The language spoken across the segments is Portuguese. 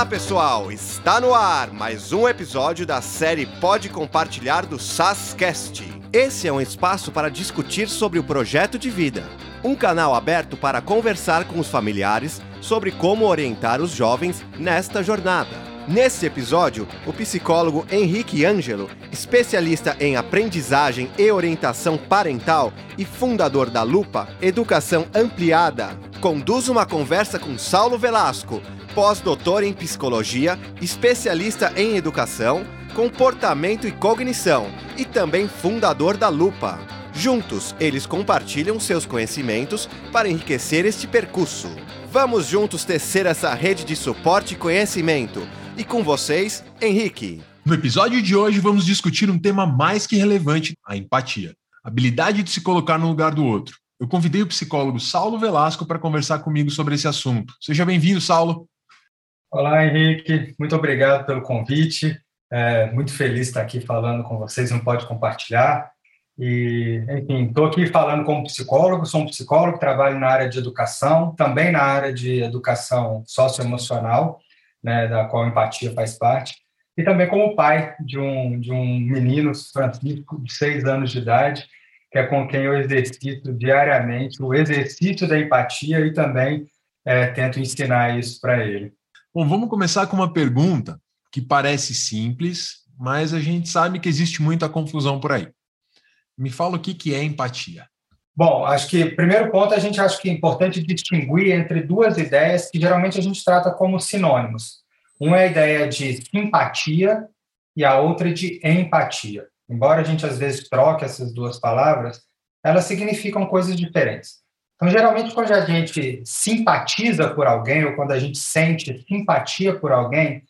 Olá, pessoal! Está no ar mais um episódio da série Pode Compartilhar do SASCast. Esse é um espaço para discutir sobre o projeto de vida, um canal aberto para conversar com os familiares sobre como orientar os jovens nesta jornada. Nesse episódio, o psicólogo Henrique Ângelo, especialista em aprendizagem e orientação parental e fundador da Lupa Educação Ampliada, conduz uma conversa com Saulo Velasco, pós-doutor em psicologia, especialista em educação, comportamento e cognição e também fundador da Lupa. Juntos, eles compartilham seus conhecimentos para enriquecer este percurso. Vamos juntos tecer essa rede de suporte e conhecimento e com vocês, Henrique. No episódio de hoje, vamos discutir um tema mais que relevante: a empatia. A habilidade de se colocar no lugar do outro. Eu convidei o psicólogo Saulo Velasco para conversar comigo sobre esse assunto. Seja bem-vindo, Saulo. Olá, Henrique. Muito obrigado pelo convite. É, muito feliz estar aqui falando com vocês. Não pode compartilhar. E, enfim, estou aqui falando como psicólogo. Sou um psicólogo, trabalho na área de educação, também na área de educação socioemocional né, da qual empatia faz parte, e também como pai de um, de um menino, Francisco, de seis anos de idade, que é com quem eu exercito diariamente o exercício da empatia e também é, tento ensinar isso para ele. Bom, vamos começar com uma pergunta que parece simples, mas a gente sabe que existe muita confusão por aí. Me fala o que, é empatia. Bom, acho que primeiro ponto a gente acha que é importante distinguir entre duas ideias que geralmente a gente trata como sinônimos. Uma é a ideia de simpatia e a outra de empatia. Embora a gente às vezes troque essas duas palavras, elas significam coisas diferentes. Então, geralmente, quando a gente simpatiza por alguém ou quando a gente sente simpatia por alguém,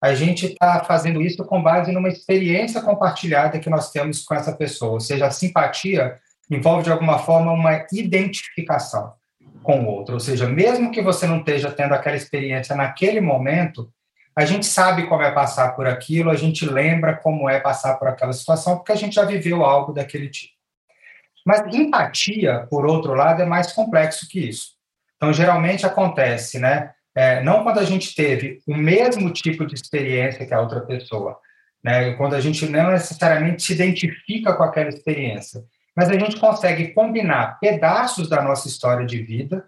a gente está fazendo isso com base numa experiência compartilhada que nós temos com essa pessoa. Ou seja, a simpatia envolve de alguma forma uma identificação com o outro. Ou seja, mesmo que você não esteja tendo aquela experiência naquele momento, a gente sabe como é passar por aquilo, a gente lembra como é passar por aquela situação, porque a gente já viveu algo daquele tipo. Mas empatia, por outro lado, é mais complexo que isso. Então, geralmente acontece, né? É, não quando a gente teve o mesmo tipo de experiência que a outra pessoa, né? Quando a gente não necessariamente se identifica com aquela experiência, mas a gente consegue combinar pedaços da nossa história de vida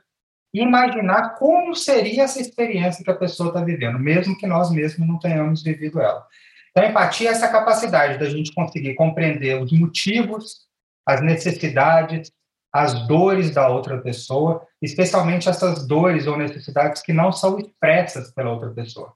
e imaginar como seria essa experiência que a pessoa está vivendo, mesmo que nós mesmos não tenhamos vivido ela. Então, empatia é essa capacidade da gente conseguir compreender os motivos, as necessidades, as dores da outra pessoa, especialmente essas dores ou necessidades que não são expressas pela outra pessoa.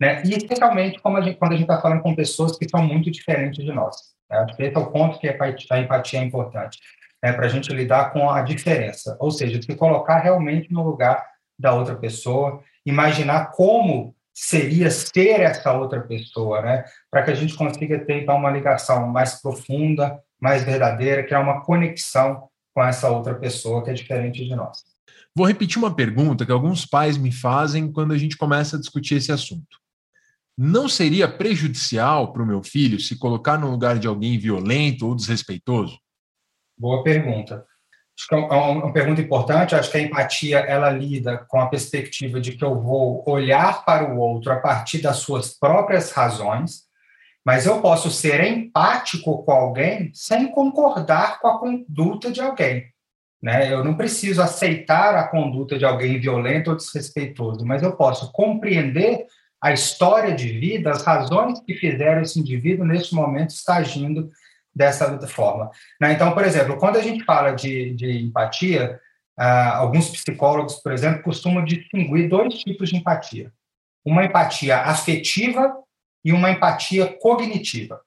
Né? E especialmente a gente, quando a gente está falando com pessoas que são muito diferentes de nós. Né? Esse é o ponto que a empatia é importante, né? para a gente lidar com a diferença, ou seja, se colocar realmente no lugar da outra pessoa, imaginar como seria ser essa outra pessoa, né? para que a gente consiga ter então, uma ligação mais profunda, mais verdadeira, criar uma conexão com essa outra pessoa que é diferente de nós. Vou repetir uma pergunta que alguns pais me fazem quando a gente começa a discutir esse assunto. Não seria prejudicial para o meu filho se colocar no lugar de alguém violento ou desrespeitoso? Boa pergunta. Acho que é, é uma pergunta importante. Acho que a empatia ela lida com a perspectiva de que eu vou olhar para o outro a partir das suas próprias razões, mas eu posso ser empático com alguém sem concordar com a conduta de alguém. Né? Eu não preciso aceitar a conduta de alguém violento ou desrespeitoso, mas eu posso compreender a história de vida, as razões que fizeram esse indivíduo, nesse momento, estar agindo dessa forma. Né? Então, por exemplo, quando a gente fala de, de empatia, uh, alguns psicólogos, por exemplo, costumam distinguir dois tipos de empatia. Uma empatia afetiva e uma empatia cognitiva.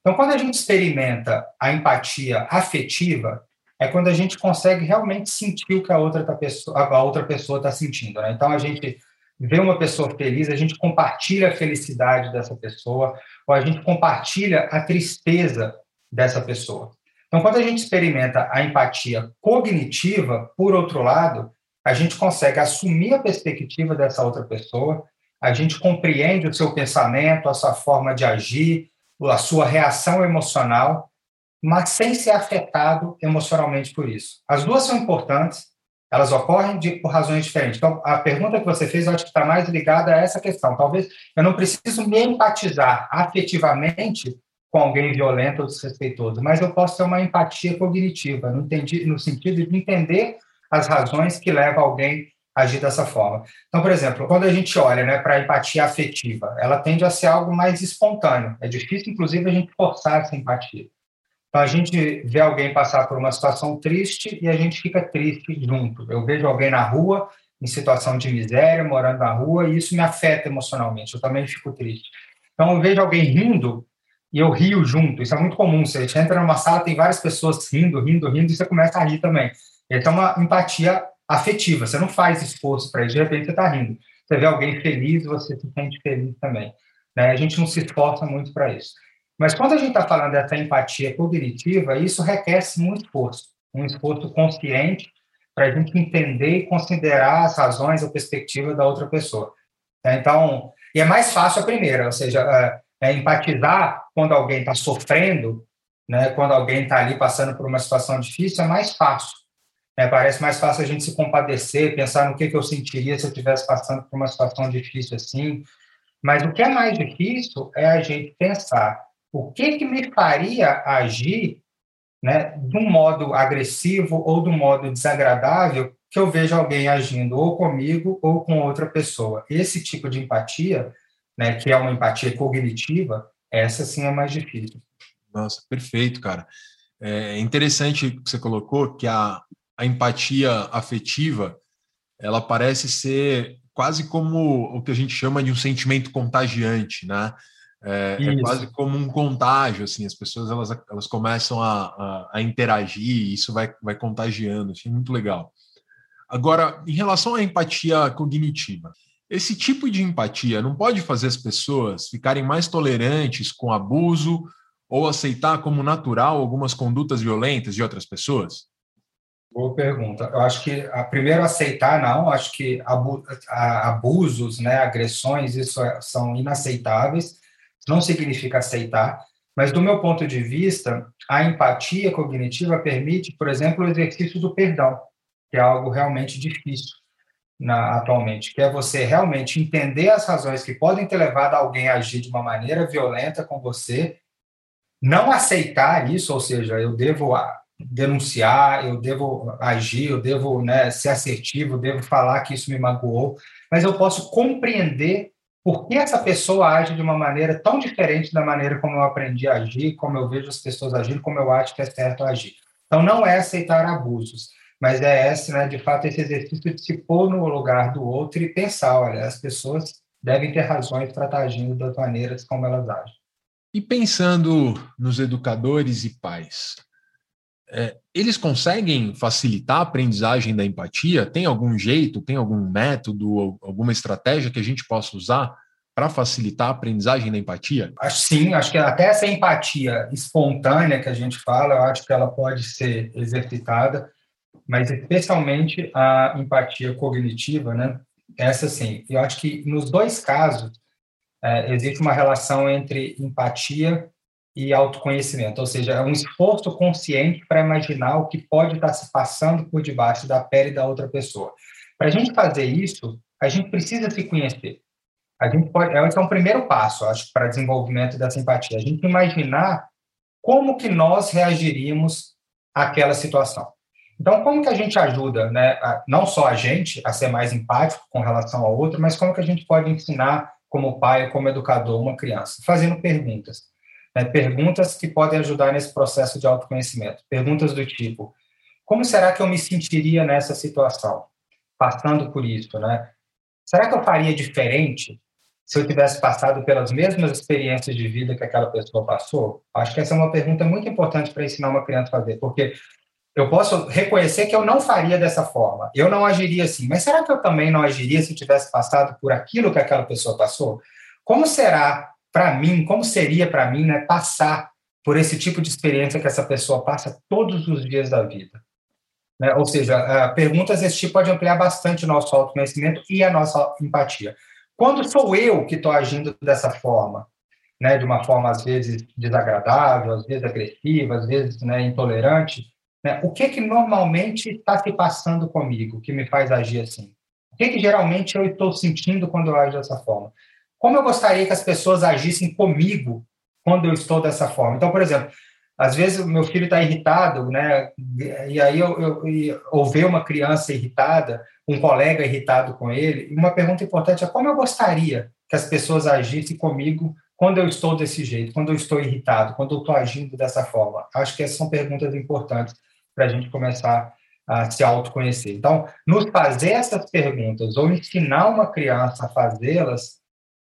Então, quando a gente experimenta a empatia afetiva, é quando a gente consegue realmente sentir o que a outra, tá pessoa, a outra pessoa está sentindo. Né? Então, a gente vê uma pessoa feliz, a gente compartilha a felicidade dessa pessoa, ou a gente compartilha a tristeza dessa pessoa. Então, quando a gente experimenta a empatia cognitiva, por outro lado, a gente consegue assumir a perspectiva dessa outra pessoa, a gente compreende o seu pensamento, a sua forma de agir, a sua reação emocional, mas sem ser afetado emocionalmente por isso. As duas são importantes, elas ocorrem de, por razões diferentes. Então, a pergunta que você fez, eu acho que está mais ligada a essa questão. Talvez eu não preciso me empatizar afetivamente com alguém violento ou desrespeitoso, mas eu posso ter uma empatia cognitiva, no, entendi, no sentido de entender as razões que levam alguém agir dessa forma. Então, por exemplo, quando a gente olha né, para a empatia afetiva, ela tende a ser algo mais espontâneo. É difícil, inclusive, a gente forçar essa empatia. Então, a gente vê alguém passar por uma situação triste e a gente fica triste junto. Eu vejo alguém na rua, em situação de miséria, morando na rua, e isso me afeta emocionalmente. Eu também fico triste. Então, eu vejo alguém rindo e eu rio junto. Isso é muito comum. Você entra numa sala, tem várias pessoas rindo, rindo, rindo, e você começa a rir também. Essa é uma empatia afetiva. Você não faz esforço para isso, de repente você está rindo. Você vê alguém feliz, você se sente feliz também. Né? A gente não se esforça muito para isso. Mas quando a gente está falando dessa empatia cognitiva, isso requer muito esforço, um esforço consciente para a gente entender e considerar as razões ou perspectiva da outra pessoa. Então, e é mais fácil a primeira, ou seja, é, é empatizar quando alguém está sofrendo, né, quando alguém está ali passando por uma situação difícil, é mais fácil. Né? Parece mais fácil a gente se compadecer, pensar no que, que eu sentiria se eu estivesse passando por uma situação difícil assim. Mas o que é mais difícil é a gente pensar o que, que me faria agir né, de um modo agressivo ou de um modo desagradável que eu vejo alguém agindo ou comigo ou com outra pessoa. Esse tipo de empatia né, que é uma empatia cognitiva, essa sim é mais difícil. Nossa, perfeito, cara. É interessante que você colocou que a, a empatia afetiva ela parece ser quase como o que a gente chama de um sentimento contagiante, né? É, é, quase como um contágio, assim, as pessoas elas, elas começam a, a, a interagir e isso vai, vai contagiando, achei muito legal. Agora, em relação à empatia cognitiva, esse tipo de empatia não pode fazer as pessoas ficarem mais tolerantes com abuso ou aceitar como natural algumas condutas violentas de outras pessoas? Boa pergunta. Eu acho que a primeiro aceitar não, acho que abusos, né, agressões, isso é, são inaceitáveis. Não significa aceitar, mas do meu ponto de vista, a empatia cognitiva permite, por exemplo, o exercício do perdão, que é algo realmente difícil na, atualmente, que é você realmente entender as razões que podem ter levado alguém a agir de uma maneira violenta com você, não aceitar isso, ou seja, eu devo denunciar, eu devo agir, eu devo né, ser assertivo, eu devo falar que isso me magoou, mas eu posso compreender por que essa pessoa age de uma maneira tão diferente da maneira como eu aprendi a agir, como eu vejo as pessoas agir, como eu acho que é certo agir. Então, não é aceitar abusos, mas é esse, né, de fato, esse exercício de se pôr no lugar do outro e pensar, olha, as pessoas devem ter razões para estar agindo das maneiras como elas agem. E pensando nos educadores e pais, é, eles conseguem facilitar a aprendizagem da empatia? Tem algum jeito, tem algum método, alguma estratégia que a gente possa usar para facilitar a aprendizagem da empatia? Sim, acho que até essa empatia espontânea que a gente fala, eu acho que ela pode ser exercitada mas especialmente a empatia cognitiva, né? Essa sim. Eu acho que nos dois casos é, existe uma relação entre empatia e autoconhecimento, ou seja, é um esforço consciente para imaginar o que pode estar se passando por debaixo da pele da outra pessoa. Para a gente fazer isso, a gente precisa se conhecer. A gente pode, esse é um primeiro passo, acho, para desenvolvimento dessa empatia. A gente imaginar como que nós reagiríamos àquela situação. Então, como que a gente ajuda, né, a, não só a gente a ser mais empático com relação ao outro, mas como que a gente pode ensinar como pai, como educador, uma criança? Fazendo perguntas. Né, perguntas que podem ajudar nesse processo de autoconhecimento. Perguntas do tipo, como será que eu me sentiria nessa situação? Passando por isso, né? Será que eu faria diferente se eu tivesse passado pelas mesmas experiências de vida que aquela pessoa passou? Acho que essa é uma pergunta muito importante para ensinar uma criança a fazer, porque eu posso reconhecer que eu não faria dessa forma, eu não agiria assim, mas será que eu também não agiria se eu tivesse passado por aquilo que aquela pessoa passou? Como será para mim, como seria para mim, né, passar por esse tipo de experiência que essa pessoa passa todos os dias da vida? Né? Ou seja, uh, perguntas desse tipo podem ampliar bastante o nosso autoconhecimento e a nossa empatia. Quando sou eu que estou agindo dessa forma, né, de uma forma às vezes desagradável, às vezes agressiva, às vezes né, intolerante, Né? O que que normalmente está se passando comigo que me faz agir assim? O que que geralmente eu estou sentindo quando eu ajo dessa forma? Como eu gostaria que as pessoas agissem comigo quando eu estou dessa forma? Então, por exemplo, às vezes meu filho está irritado, né? E aí eu, eu, eu, ver uma criança irritada, um colega irritado com ele. Uma pergunta importante é como eu gostaria que as pessoas agissem comigo quando eu estou desse jeito, quando eu estou irritado, quando eu estou agindo dessa forma. Acho que essas são perguntas importantes para a gente começar a se autoconhecer. Então, nos fazer essas perguntas ou ensinar uma criança a fazê-las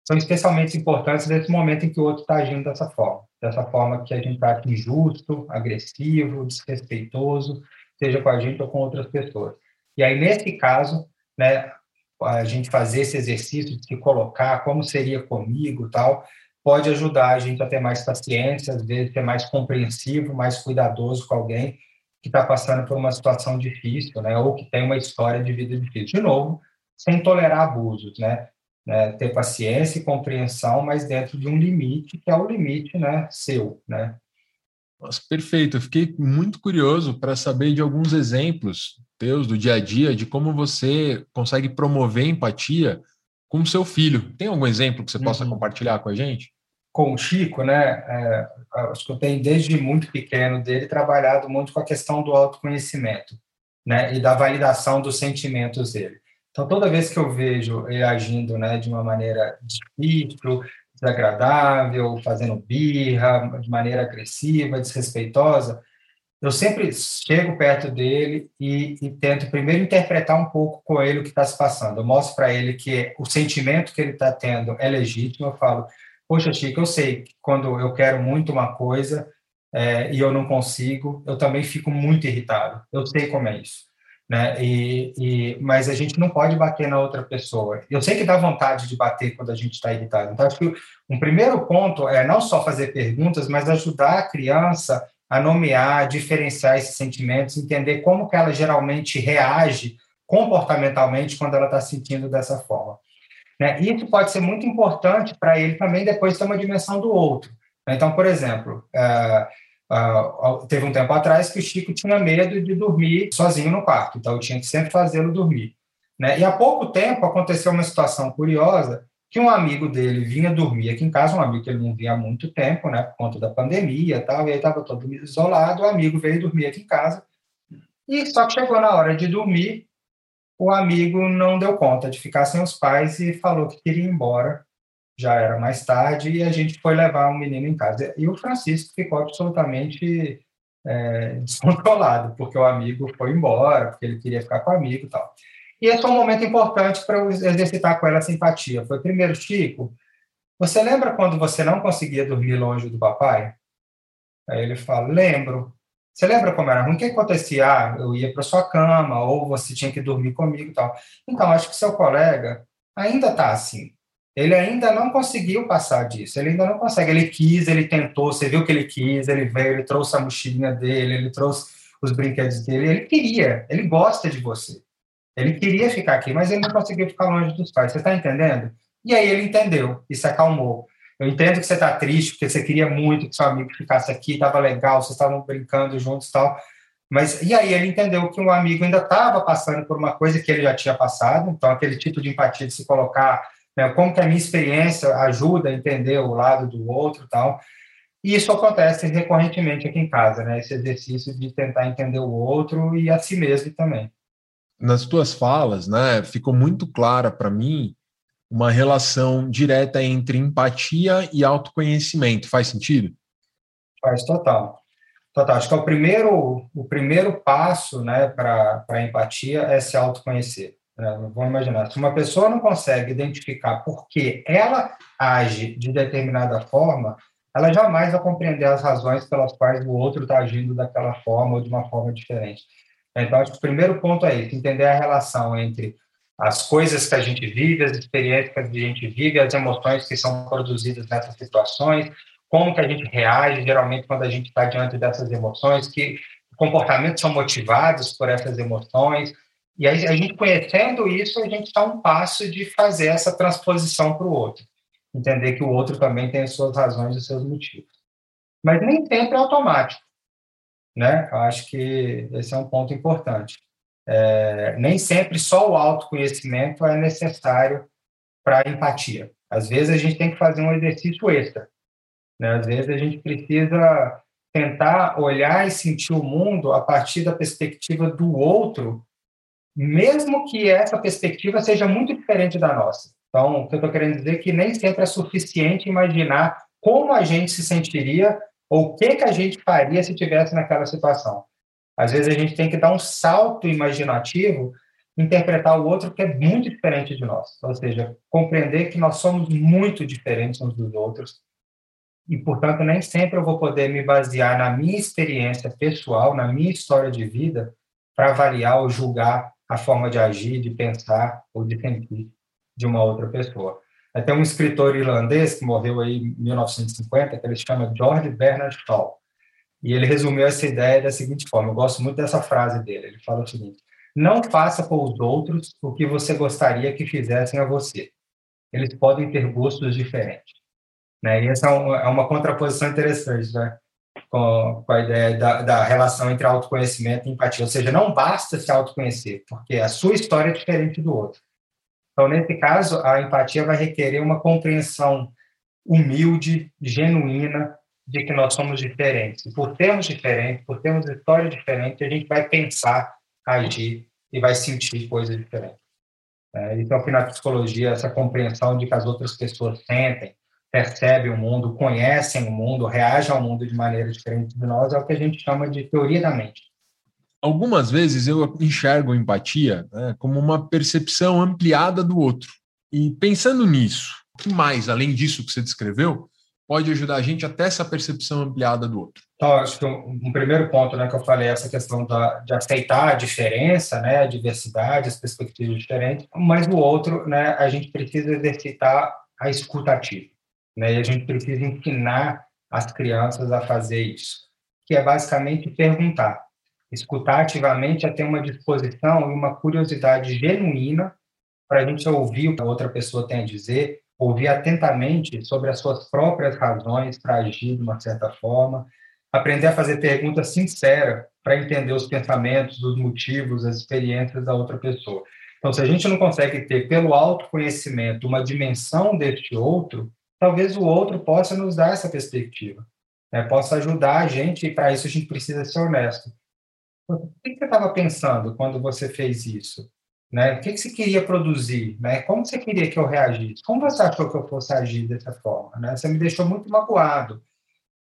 são especialmente importantes nesse momento em que o outro está agindo dessa forma, dessa forma que a gente está injusto, agressivo, desrespeitoso, seja com a gente ou com outras pessoas. E aí, nesse caso, né, a gente fazer esse exercício de se colocar como seria comigo tal, pode ajudar a gente a ter mais paciência, às vezes ser mais compreensivo, mais cuidadoso com alguém que está passando por uma situação difícil, né, ou que tem uma história de vida difícil. De novo, sem tolerar abusos, né, né, ter paciência e compreensão, mas dentro de um limite que é o limite, né, seu, né. Nossa, perfeito. Eu fiquei muito curioso para saber de alguns exemplos teus do dia a dia de como você consegue promover empatia com o seu filho. Tem algum exemplo que você possa uhum. compartilhar com a gente? Com o Chico, né? É, acho que eu tenho desde muito pequeno dele trabalhado muito com a questão do autoconhecimento, né? E da validação dos sentimentos dele. Então, toda vez que eu vejo ele agindo né, de uma maneira difícil, desagradável, fazendo birra, de maneira agressiva, desrespeitosa, eu sempre chego perto dele e, e, tento primeiro interpretar um pouco com ele o que está se passando. Eu mostro para ele que o sentimento que ele está tendo é legítimo. Eu falo, poxa, Chico, eu sei que quando eu quero muito uma coisa é, e eu não consigo, eu também fico muito irritado. Eu sei como é isso né? E, e, mas a gente não pode bater na outra pessoa. Eu sei que dá vontade de bater quando a gente está irritado. Então, acho que um primeiro ponto é não só fazer perguntas, mas ajudar a criança a nomear, diferenciar esses sentimentos, entender como que ela geralmente reage comportamentalmente quando ela está sentindo dessa forma. Né? E isso pode ser muito importante para ele também depois ter uma dimensão do outro. Então, por exemplo, uh, Uh, teve um tempo atrás que o Chico tinha medo de dormir sozinho no quarto, então eu tinha que sempre fazê-lo dormir. Né? E há pouco tempo aconteceu uma situação curiosa que um amigo dele vinha dormir aqui em casa, um amigo que ele não via há muito tempo, né, por conta da pandemia e tal, e aí estava todo isolado, o amigo veio dormir aqui em casa, e só que chegou na hora de dormir, o amigo não deu conta de ficar sem os pais e falou que queria ir embora já era mais tarde, e a gente foi levar um menino em casa. E o Francisco ficou absolutamente é, descontrolado, porque o amigo foi embora, porque ele queria ficar com o amigo e tal. E esse foi um momento importante para eu exercitar com ela a simpatia. Foi primeiro, Chico, você lembra quando você não conseguia dormir longe do papai? Aí ele fala, lembro. Você lembra como era ruim? O que acontecia? Ah, eu ia para sua cama, ou você tinha que dormir comigo e tal. Então, acho que seu colega ainda está assim. Ele ainda não conseguiu passar disso, ele ainda não consegue. Ele quis, ele tentou, você viu que ele quis, ele veio, ele trouxe a mochilinha dele, ele trouxe os brinquedos dele, ele queria, ele gosta de você. Ele queria ficar aqui, mas ele não conseguiu ficar longe dos pais. Você está entendendo? E aí ele entendeu e se acalmou. Eu entendo que você está triste, porque você queria muito que seu amigo ficasse aqui, estava legal, vocês estavam brincando juntos e tal. Mas e aí ele entendeu que um amigo ainda estava passando por uma coisa que ele já tinha passado, então aquele tipo de empatia de se colocar né, como que a minha experiência ajuda a entender o lado do outro tal. E isso acontece recorrentemente aqui em casa, né? Esse exercício de tentar entender o outro e a si mesmo também. Nas tuas falas, né, ficou muito clara para mim uma relação direta entre empatia e autoconhecimento. Faz sentido? Faz total. Total. Acho que é o primeiro, o primeiro passo né, para a empatia é se autoconhecer. É, vamos imaginar, se uma pessoa não consegue identificar por que ela age de determinada forma, ela jamais vai compreender as razões pelas quais o outro está agindo daquela forma ou de uma forma diferente. Então, acho que o primeiro ponto é entender a relação entre as coisas que a gente vive, as experiências que a gente vive, as emoções que são produzidas nessas situações, como que a gente reage, geralmente, quando a gente está diante dessas emoções, que comportamentos são motivados por essas emoções, e aí, a gente conhecendo isso, a gente está um passo de fazer essa transposição para o outro. Entender que o outro também tem as suas razões e os seus motivos. Mas nem sempre é automático. né? Eu acho que esse é um ponto importante. É, nem sempre só o autoconhecimento é necessário para empatia. Às vezes a gente tem que fazer um exercício extra. Né? Às vezes a gente precisa tentar olhar e sentir o mundo a partir da perspectiva do outro, mesmo que essa perspectiva seja muito diferente da nossa. Então, o que eu estou querendo dizer é que nem sempre é suficiente imaginar como a gente se sentiria ou o que, que a gente faria se tivesse naquela situação. Às vezes a gente tem que dar um salto imaginativo, interpretar o outro que é muito diferente de nós. Ou seja, compreender que nós somos muito diferentes uns dos outros e, portanto, nem sempre eu vou poder me basear na minha experiência pessoal, na minha história de vida, para avaliar ou julgar a forma de agir, de pensar ou de sentir de uma outra pessoa. Tem um escritor irlandês que morreu aí em 1950, que ele chama George Bernard Shaw, e ele resumiu essa ideia da seguinte forma, eu gosto muito dessa frase dele, ele fala o seguinte, não faça com os outros o que você gostaria que fizessem a você. Eles podem ter gostos diferentes. Né? E essa é, é uma contraposição interessante né? Com, com a ideia da, da relação entre autoconhecimento e empatia. Ou seja, não basta se autoconhecer, porque a sua história é diferente do outro. Então, nesse caso, a empatia vai requerer uma compreensão humilde, genuína, de que nós somos diferentes. Por termos diferentes, por termos história diferente, a gente vai pensar, agir e vai sentir coisas diferentes. É, então, na psicologia, essa compreensão de que as outras pessoas sentem, percebem o mundo, conhecem o mundo, reagem ao mundo de maneira diferente de nós, é o que a gente chama de teoria da mente. Algumas vezes eu enxergo empatia né, como uma percepção ampliada do outro. E pensando nisso, o que mais, além disso que você descreveu, pode ajudar a gente até essa percepção ampliada do outro? Então, acho que um, um primeiro ponto né, que eu falei é essa questão da, de aceitar a diferença, né, a diversidade, as perspectivas diferentes, mas o outro, né, a gente precisa exercitar a escutativa. Né? E a gente precisa ensinar as crianças a fazer isso, que é basicamente perguntar. Escutar ativamente é ter uma disposição e uma curiosidade genuína para a gente ouvir o que a outra pessoa tem a dizer, ouvir atentamente sobre as suas próprias razões para agir de uma certa forma, aprender a fazer perguntas sinceras para entender os pensamentos, os motivos, as experiências da outra pessoa. Então, se a gente não consegue ter, pelo autoconhecimento, uma dimensão deste outro, talvez o outro possa nos dar essa perspectiva, né? possa ajudar a gente, e para isso a gente precisa ser honesto. O que você estava pensando quando você fez isso? Né? O que você queria produzir? Né? Como você queria que eu reagisse? Como você achou que eu fosse agir dessa forma? Né? Você me deixou muito magoado.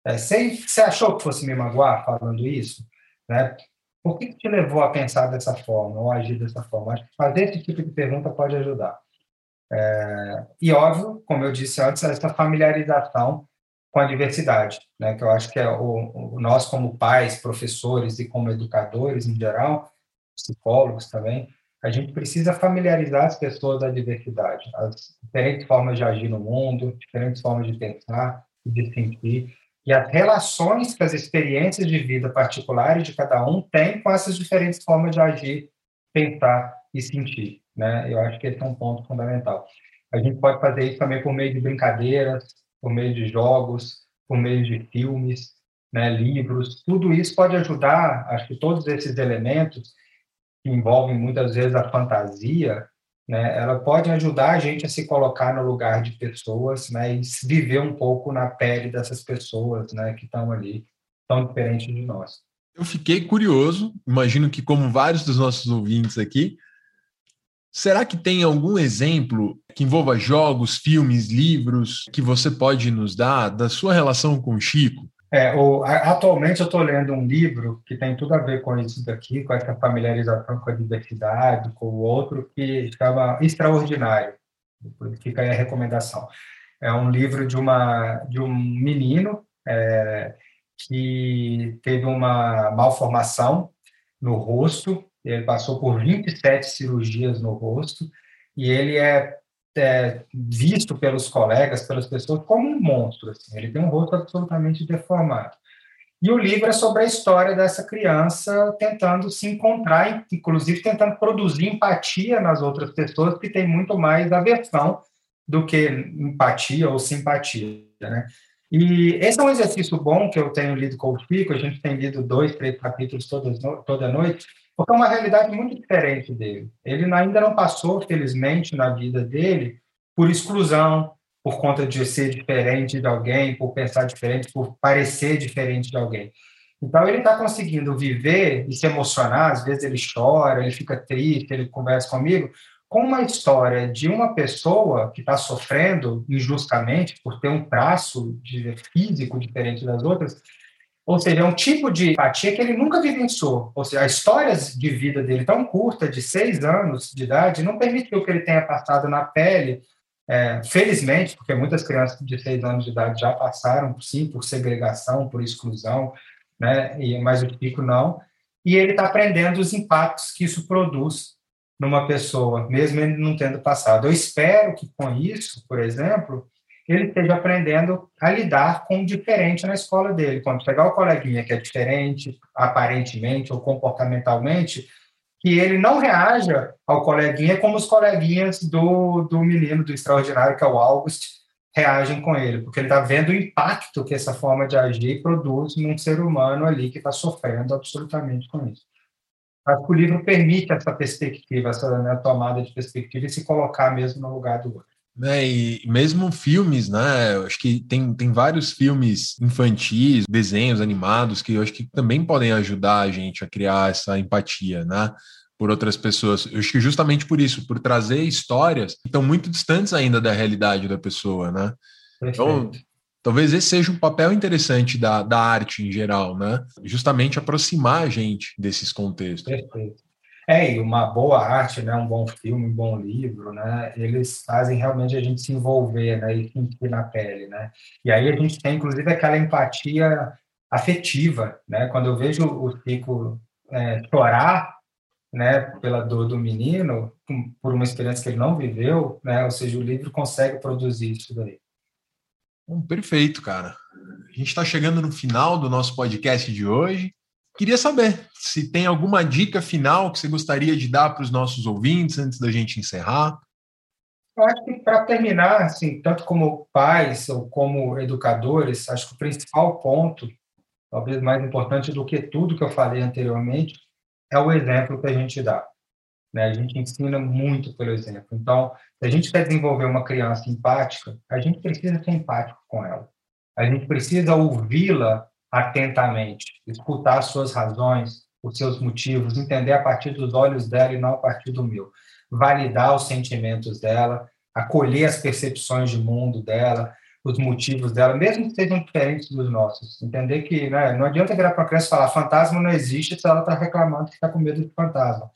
É, você, você achou que fosse me magoar falando isso? Né? Por que, que te levou a pensar dessa forma ou agir dessa forma? Fazer esse tipo de pergunta pode ajudar. É, e óbvio, como eu disse antes, essa familiarização com a diversidade, né, que eu acho que é o, o, nós como pais, professores e como educadores em geral, psicólogos também, a gente precisa familiarizar as pessoas da diversidade, as diferentes formas de agir no mundo, diferentes formas de pensar e de sentir, e as relações que as experiências de vida particulares de cada um têm com essas diferentes formas de agir, pensar e sentir. Né? Eu acho que esse é um ponto fundamental. A gente pode fazer isso também por meio de brincadeiras, por meio de jogos, por meio de filmes, né, livros. Tudo isso pode ajudar, acho que todos esses elementos que envolvem muitas vezes a fantasia, né, ela pode ajudar a gente a se colocar no lugar de pessoas, né, e viver um pouco na pele dessas pessoas, né, que estão ali, tão diferentes de nós. Eu fiquei curioso, imagino que como vários dos nossos ouvintes aqui, Será que tem algum exemplo que envolva jogos, filmes, livros que você pode nos dar da sua relação com o Chico? É, o, atualmente eu estou lendo um livro que tem tudo a ver com isso daqui, com essa familiarização com a diversidade, com o outro, que chama Extraordinário. Fica aí a recomendação. É um livro de, uma, de um menino é, que teve uma malformação no rosto ele passou por 27 cirurgias no rosto e ele é, é visto pelos colegas, pelas pessoas, como um monstro. Assim. Ele tem um rosto absolutamente deformado. E o livro é sobre a história dessa criança tentando se encontrar, inclusive tentando produzir empatia nas outras pessoas, que tem muito mais aversão do que empatia ou simpatia. Né? E esse é um exercício bom que eu tenho lido com o Chico, a gente tem lido dois, três capítulos todas, toda noite, porque é uma realidade muito diferente dele. Ele ainda não passou, felizmente, na vida dele, por exclusão, por conta de ser diferente de alguém, por pensar diferente, por parecer diferente de alguém. Então, ele está conseguindo viver e se emocionar, às vezes ele chora, ele fica triste, ele conversa comigo, com uma história de uma pessoa que está sofrendo injustamente por ter um traço de físico diferente das outras, ou seja, é um tipo de empatia que ele nunca vivenciou. Ou seja, a história de vida dele tão curta, de seis anos de idade, não permitiu que ele tenha passado na pele, é, felizmente, porque muitas crianças de seis anos de idade já passaram, sim, por segregação, por exclusão, né? E, mas o Chico não. E ele está aprendendo os impactos que isso produz numa pessoa, mesmo ele não tendo passado. Eu espero que com isso, por exemplo, ele esteja aprendendo a lidar com o diferente na escola dele. Quando pegar o coleguinha que é diferente, aparentemente ou comportamentalmente, que ele não reaja ao coleguinha como os coleguinhas do, do menino do extraordinário, que é o August, reagem com ele, porque ele está vendo o impacto que essa forma de agir produz num ser humano ali que está sofrendo absolutamente com isso. Acho que o livro permite essa perspectiva, essa né, tomada de perspectiva e se colocar mesmo no lugar do outro. É, e mesmo filmes, né? Acho que tem, tem vários filmes infantis, desenhos animados que eu acho que também podem ajudar a gente a criar essa empatia, né? Por outras pessoas. Eu acho que justamente por isso, por trazer histórias que estão muito distantes ainda da realidade da pessoa, né? Então, talvez esse seja um papel interessante da, da arte em geral, né? Justamente aproximar a gente desses contextos. Perfeito. É, e uma boa arte, né, um bom filme, um bom livro, né, eles fazem realmente a gente se envolver, né, e sentir na pele, né. E aí a gente tem, inclusive, aquela empatia afetiva, né, quando eu vejo o Chico é, chorar, né, pela dor do menino, por uma experiência que ele não viveu, né, ou seja, o livro consegue produzir isso daí. Bom, perfeito, cara. A gente está chegando no final do nosso podcast de hoje. Queria saber se tem alguma dica final que você gostaria de dar para os nossos ouvintes antes da gente encerrar. Eu acho que para terminar, assim, tanto como pais ou como educadores, acho que o principal ponto, talvez mais importante do que tudo que eu falei anteriormente, é o exemplo que a gente dá. Né? A gente ensina muito pelo exemplo. Então, se a gente quer desenvolver uma criança empática, a gente precisa ser empático com ela. A gente precisa ouvi-la atentamente, escutar as suas razões, os seus motivos, entender a partir dos olhos dela e não a partir do meu, validar os sentimentos dela, acolher as percepções de mundo dela, os motivos dela, mesmo que sejam diferentes dos nossos. Entender que né, não adianta virar para a criança falar fantasma não existe se ela está reclamando que está com medo de fantasma.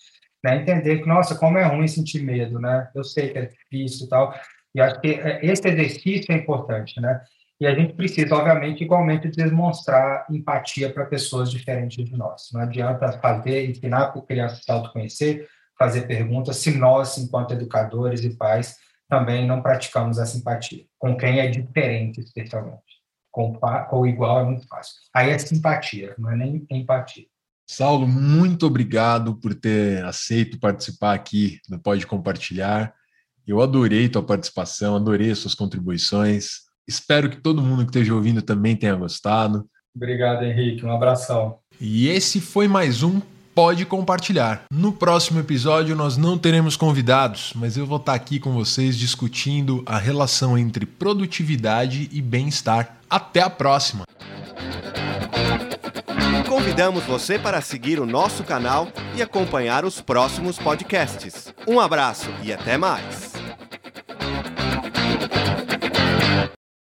Né? Entender que, nossa, como é ruim sentir medo, né? Eu sei que é difícil e tal. E acho que é, esse exercício é importante, né? E a gente precisa, obviamente, igualmente demonstrar empatia para pessoas diferentes de nós. Não adianta fazer, ensinar para a criança se autoconhecer, fazer perguntas, se nós, enquanto educadores e pais, também não praticamos essa empatia. Com quem é diferente, especialmente. Com, o igual é muito fácil. Aí é simpatia, não é nem empatia. Saulo, muito obrigado por ter aceito participar aqui do Pode Compartilhar. Eu adorei tua participação, adorei suas contribuições. Espero que todo mundo que esteja ouvindo também tenha gostado. Obrigado, Henrique. Um abração. E esse foi mais um Pode Compartilhar. No próximo episódio nós não teremos convidados, mas eu vou estar aqui com vocês discutindo a relação entre produtividade e bem-estar. Até a próxima! Convidamos você para seguir o nosso canal e acompanhar os próximos podcasts. Um abraço e até mais!